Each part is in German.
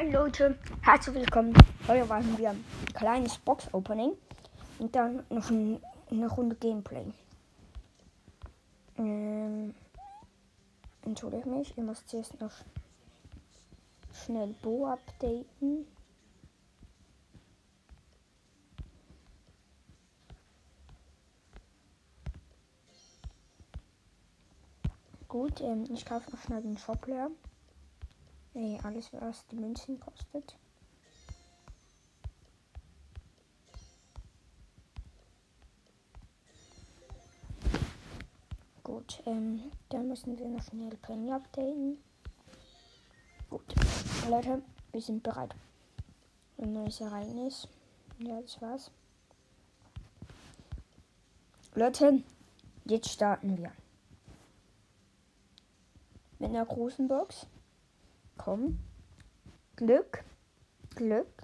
Hi Leute, herzlich willkommen. Heute machen wir ein kleines Box-Opening und dann noch ein, eine Runde Gameplay. Ähm, entschuldige mich, ich muss zuerst noch schnell Bo updaten. Gut, ähm, ich kaufe noch schnell den Shop leer. Nee, alles, was die Münzen kostet. Gut, ähm, dann müssen wir noch schnell Penny updaten. Gut, Leute, wir sind bereit. Ein neues Ereignis. Ja, das war's. Leute, jetzt starten wir. Mit einer großen Box. Komm. Glück. Glück.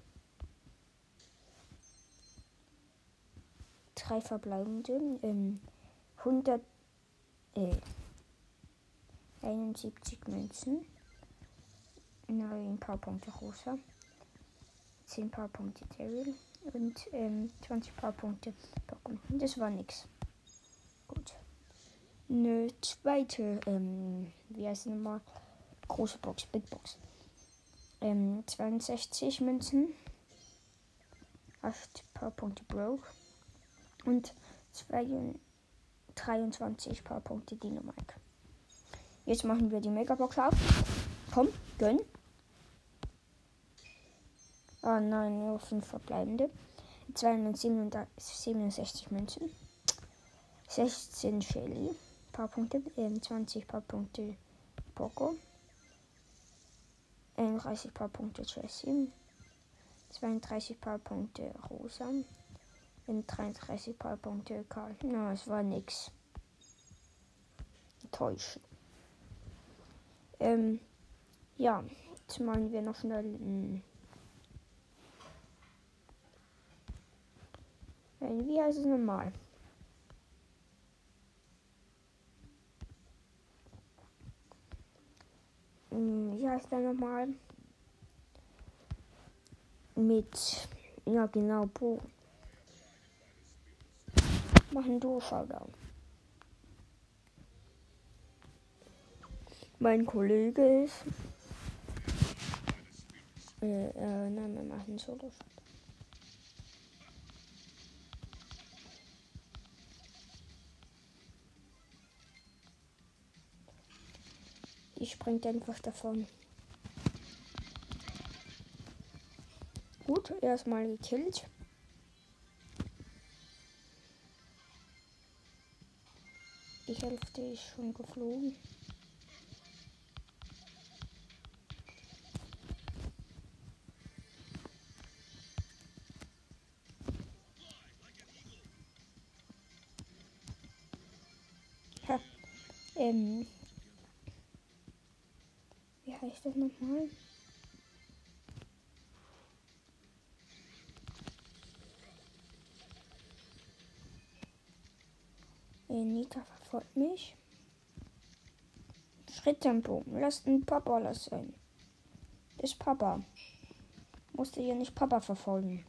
Drei verbleibende. Ähm, 100. Äh, 71 Münzen. Neun Powerpunkte Rosa. 10 Powerpunkte Daryl. Und ähm, 20 Powerpunkte Pokémon. Das war nix. Gut. Eine zweite, ähm, wie heißt es nochmal? Große Box, Big Box. Ähm, 62 Münzen. 8 Powerpunkte Broke. Und 2, 23 Powerpunkte Dynamite. Jetzt machen wir die Megabox auf. Komm, gönn. Ah nein, nur 5 verbleibende. 267 Münzen. 16 Shelly. Paar Punkte. Äh, 20 paar Punkte Poco. 31 paar Punkte Jessie. 32 paar Punkte Rosa. Und 33 paar Punkte Karl. Na, no, es war nix. Täuschen. Ähm, ja, jetzt machen wir noch schnell. Mh, wie heißt es normal? Wie heißt der nochmal? Mit, ja genau, Bo. Machen du Showdown. Mein Kollege ist. Äh, äh, nein, wir machen Solo Showdown. Die springt einfach davon. Gut, erstmal gekillt. Die Hälfte ist schon geflogen. Ha. Ähm. Wie heißt das nochmal? Nika verfolgt mich. Schritttempo. Lasst ein Papa lassen. Das ist Papa. Musste ja nicht Papa verfolgen.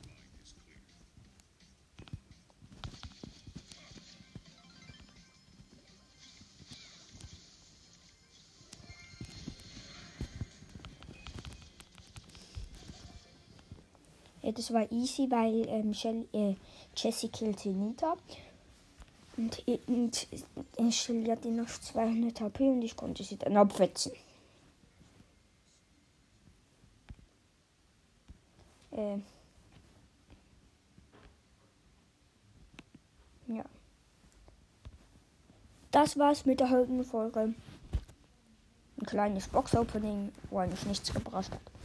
Ja, das war easy, weil ähm, Shell, äh, Jessie killte Nita. Und, Shelly hatte noch 200 HP und ich konnte sie dann abwetzen. Äh. Ja. Das war's mit der heutigen Folge. Ein kleines Box-Opening, wo eigentlich nichts gebracht hat.